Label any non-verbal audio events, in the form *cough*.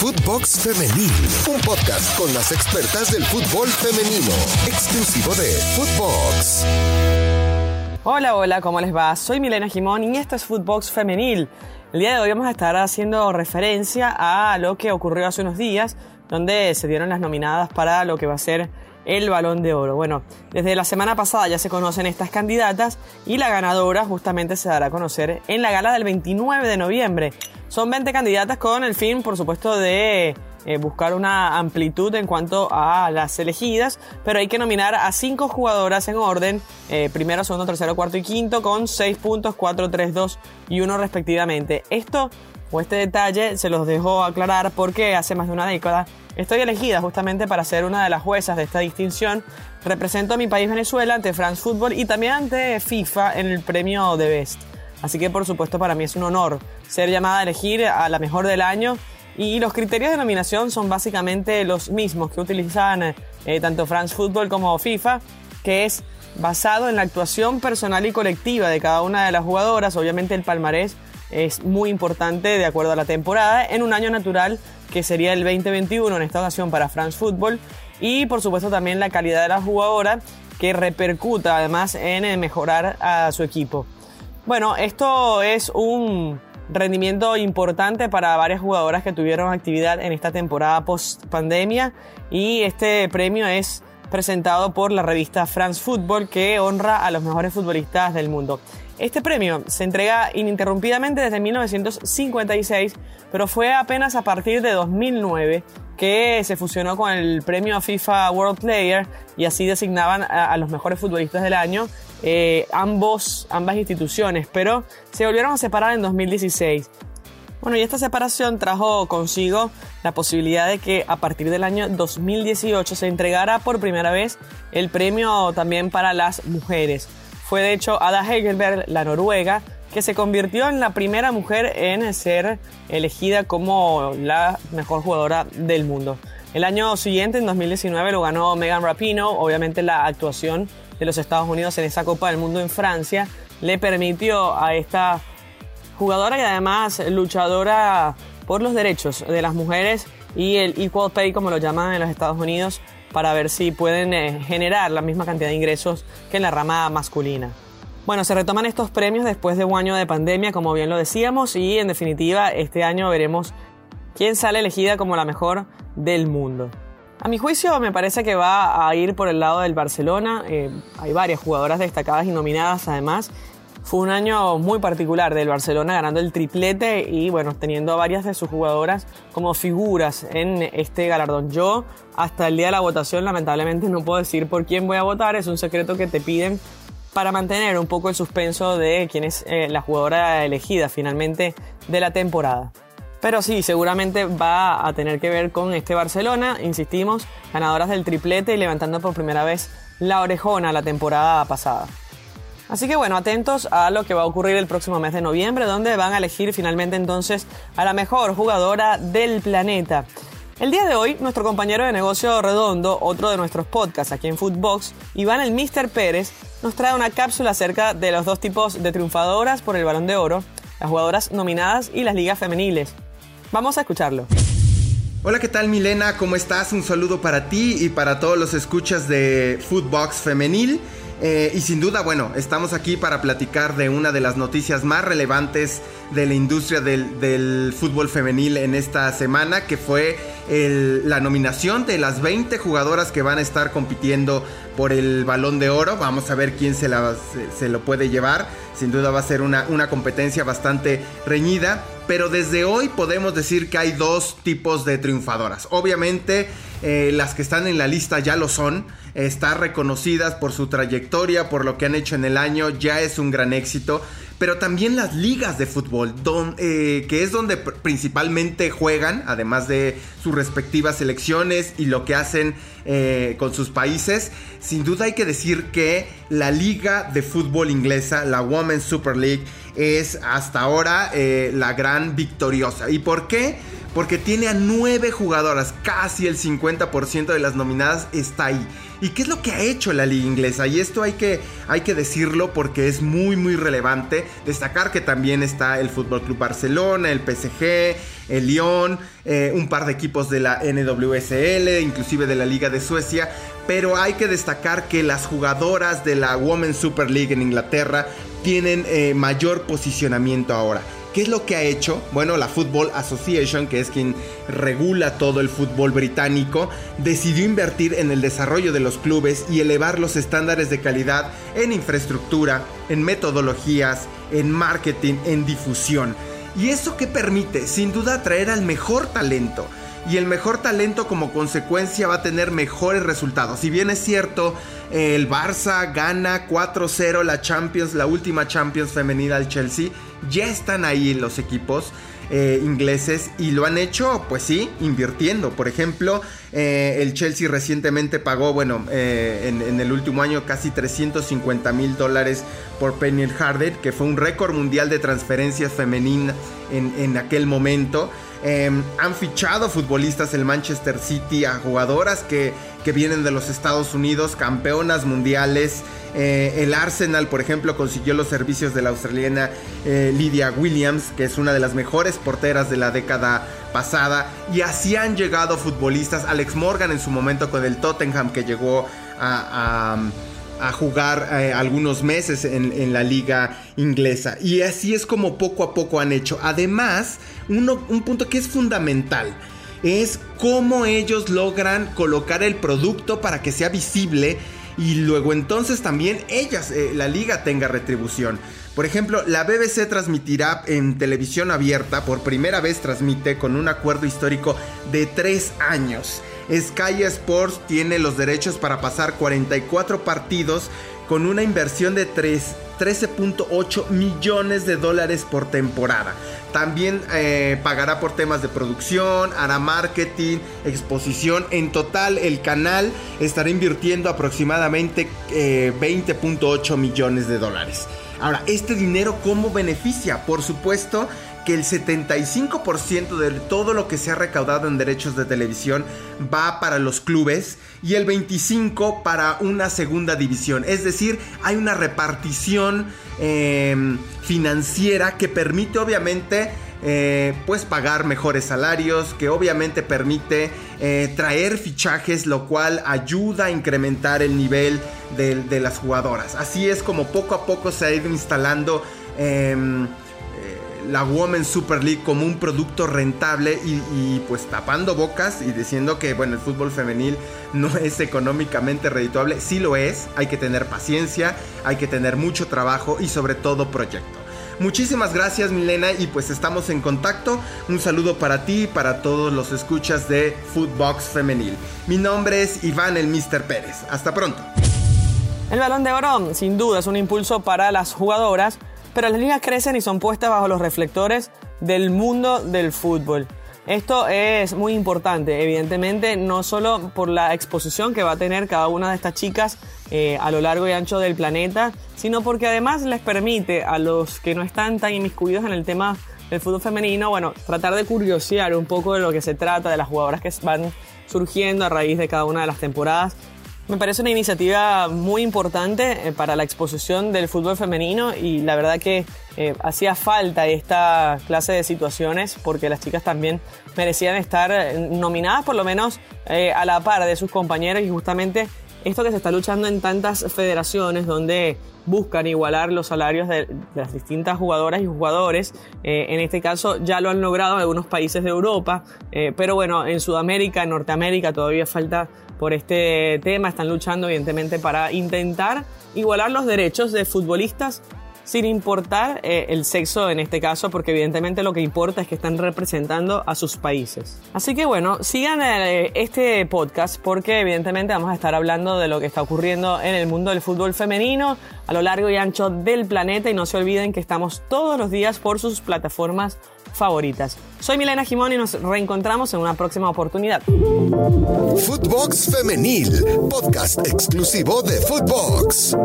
Footbox Femenil, un podcast con las expertas del fútbol femenino, exclusivo de Footbox. Hola, hola, ¿cómo les va? Soy Milena Jimón y esto es Footbox Femenil. El día de hoy vamos a estar haciendo referencia a lo que ocurrió hace unos días, donde se dieron las nominadas para lo que va a ser el balón de oro. Bueno, desde la semana pasada ya se conocen estas candidatas y la ganadora justamente se dará a conocer en la gala del 29 de noviembre. Son 20 candidatas con el fin, por supuesto, de eh, buscar una amplitud en cuanto a las elegidas, pero hay que nominar a 5 jugadoras en orden, eh, primero, segundo, tercero, cuarto y quinto, con 6 puntos, 4, 3, 2 y 1 respectivamente. Esto o este detalle se los dejo aclarar porque hace más de una década estoy elegida justamente para ser una de las juezas de esta distinción. Represento a mi país Venezuela ante France Football y también ante FIFA en el premio de Best. Así que por supuesto para mí es un honor ser llamada a elegir a la mejor del año y los criterios de nominación son básicamente los mismos que utilizan eh, tanto France Football como FIFA, que es basado en la actuación personal y colectiva de cada una de las jugadoras. Obviamente el palmarés es muy importante de acuerdo a la temporada en un año natural que sería el 2021 en esta ocasión para France Football y por supuesto también la calidad de la jugadora que repercuta además en mejorar a su equipo. Bueno, esto es un rendimiento importante para varias jugadoras que tuvieron actividad en esta temporada post pandemia y este premio es presentado por la revista France Football que honra a los mejores futbolistas del mundo. Este premio se entrega ininterrumpidamente desde 1956, pero fue apenas a partir de 2009 que se fusionó con el premio FIFA World Player y así designaban a, los mejores futbolistas del año eh, ambos, ambas instituciones, pero se volvieron a separar en 2016. Bueno, y esta separación trajo consigo la posibilidad de que a partir del año 2018 se entregara por primera vez el premio también para las mujeres. Fue de hecho Ada Hegelberg, la noruega, que se convirtió en la primera mujer en ser elegida como la mejor jugadora del mundo. El año siguiente, en 2019, lo ganó Megan Rapino. Obviamente la actuación de los Estados Unidos en esa Copa del Mundo en Francia le permitió a esta jugadora y además luchadora por los derechos de las mujeres y el equal pay como lo llaman en los Estados Unidos para ver si pueden eh, generar la misma cantidad de ingresos que en la rama masculina. Bueno, se retoman estos premios después de un año de pandemia, como bien lo decíamos, y en definitiva este año veremos quién sale elegida como la mejor del mundo. A mi juicio me parece que va a ir por el lado del Barcelona. Eh, hay varias jugadoras destacadas y nominadas además. Fue un año muy particular del Barcelona ganando el triplete y bueno, teniendo a varias de sus jugadoras como figuras en este galardón. Yo hasta el día de la votación lamentablemente no puedo decir por quién voy a votar, es un secreto que te piden para mantener un poco el suspenso de quién es eh, la jugadora elegida finalmente de la temporada. Pero sí, seguramente va a tener que ver con este Barcelona, insistimos, ganadoras del triplete y levantando por primera vez la orejona la temporada pasada. Así que bueno, atentos a lo que va a ocurrir el próximo mes de noviembre, donde van a elegir finalmente entonces a la mejor jugadora del planeta. El día de hoy, nuestro compañero de negocio redondo, otro de nuestros podcasts aquí en Footbox, Iván el Mister Pérez, nos trae una cápsula acerca de los dos tipos de triunfadoras por el Balón de Oro, las jugadoras nominadas y las ligas femeniles. Vamos a escucharlo. Hola, ¿qué tal Milena? ¿Cómo estás? Un saludo para ti y para todos los escuchas de Footbox Femenil. Eh, y sin duda, bueno, estamos aquí para platicar de una de las noticias más relevantes de la industria del, fútbol femenil en esta semana, que fue la nominación de las 20 jugadoras que van a estar compitiendo por el balón de oro. Vamos a ver quién se, se, lo puede llevar. Sin duda va a ser una competencia bastante reñida. Pero desde hoy podemos decir que hay dos tipos de triunfadoras. Obviamente eh, las que están en la lista ya lo son. Están reconocidas por su trayectoria, por lo que han hecho en el año. Ya es un gran éxito pero también las ligas de fútbol, eh, que es donde principalmente juegan, además de sus respectivas selecciones y lo que hacen eh, con sus países. Sin duda hay que decir que la liga de fútbol inglesa, la Women's Super League, es hasta ahora eh, la gran victoriosa. ¿Y por qué? porque tiene a nueve jugadoras, casi el 50% de las nominadas está ahí. ¿Y qué es lo que ha hecho la liga inglesa? Y esto hay que, hay que decirlo porque es muy muy relevante. Destacar que también está el Fútbol Club Barcelona, el PSG, el Lyon, eh, un par de equipos de la NWSL, inclusive de la Liga de Suecia. Pero hay que destacar que las jugadoras de la Women's Super League en Inglaterra tienen eh, mayor posicionamiento ahora. ¿Qué es lo que ha hecho? Bueno, la Football Association, que es quien regula todo el fútbol británico, decidió invertir en el desarrollo de los clubes y elevar los estándares de calidad en infraestructura, en metodologías, en marketing, en difusión. ¿Y eso qué permite? Sin duda atraer al mejor talento y el mejor talento como consecuencia va a tener mejores resultados. Si bien es cierto, el Barça gana 4-0 la Champions, la última Champions femenina al Chelsea, ya están ahí los equipos. Eh, ingleses y lo han hecho, pues sí, invirtiendo. Por ejemplo, eh, el Chelsea recientemente pagó, bueno, eh, en, el último año casi 350 mil dólares por Penny Harder, que fue un récord mundial de transferencias femeninas en, en aquel momento. Em, han fichado futbolistas el Manchester City a jugadoras que, que vienen de los Estados Unidos, campeonas mundiales. Eh, el Arsenal, por ejemplo, consiguió los servicios de la australiana eh, Lydia Williams, que es una de las mejores porteras de la década pasada. Y así han llegado futbolistas. Alex Morgan en su momento con el Tottenham, que llegó a a jugar eh, algunos meses en, la liga inglesa. Y así es como poco a poco han hecho. Además, un punto que es fundamental es cómo ellos logran colocar el producto para que sea visible y luego entonces también ellas, eh, la liga tenga retribución. Por ejemplo, la BBC transmitirá en televisión abierta, por primera vez transmite con un acuerdo histórico de tres años. Sky Sports tiene los derechos para pasar 44 partidos con una inversión de 13.8 millones de dólares por temporada. También eh, pagará por temas de producción, hará marketing, exposición. En total el canal estará invirtiendo aproximadamente 20.8 eh, millones de dólares. Ahora, ¿este dinero cómo beneficia? Por supuesto que el 75% de todo lo que se ha recaudado en derechos de televisión va para los clubes y el 25% para una segunda división. Es decir, hay una repartición em, financiera que permite obviamente... Eh, pues pagar mejores salarios, que obviamente permite eh, traer fichajes, lo cual ayuda a incrementar el nivel de, las jugadoras. Así es como poco a poco se ha ido instalando em, la Women's Super League como un producto rentable y, pues tapando bocas y diciendo que bueno, el fútbol femenil no *laughs* es económicamente redituable, sí lo es, hay que tener paciencia, hay que tener mucho trabajo y sobre todo proyecto. Muchísimas gracias Milena y pues estamos en contacto. Un saludo para ti y para todos los escuchas de Footbox Femenil. Mi nombre es Iván el Mister Pérez. Hasta pronto. El balón de oro sin duda es un impulso para las jugadoras pero las ligas crecen y son puestas bajo los reflectores del mundo del fútbol. Esto es muy importante, evidentemente, no solo por la exposición que va a tener cada una de estas chicas eh, a lo largo y ancho del planeta, sino porque además les permite a los que no están tan inmiscuidos en el tema del fútbol femenino, bueno, tratar de curiosear un poco de lo que se trata, de las jugadoras que van surgiendo a raíz de cada una de las temporadas me parece una iniciativa muy importante eh, para la exposición del fútbol femenino y la verdad que eh, hacía falta esta clase de situaciones porque las chicas también merecían estar eh, nominadas por lo menos a la par de sus compañeros y justamente esto que se está luchando en tantas federaciones donde buscan igualar los salarios de, las distintas jugadoras y jugadores. en este caso ya lo han logrado en algunos países de Europa, pero bueno, en Sudamérica, en Norteamérica todavía falta por este tema, están luchando evidentemente para intentar igualar los derechos de futbolistas sin importar eh, el sexo en este caso, porque evidentemente lo que importa es que están representando a sus países. Así que bueno, sigan eh, este podcast porque evidentemente vamos a estar hablando de lo que está ocurriendo en el mundo del fútbol femenino a lo largo y ancho del planeta y no se olviden que estamos todos los días por sus plataformas favoritas. Soy Milena Jimón y nos reencontramos en una próxima oportunidad. Footbox Femenil, podcast exclusivo de Footbox.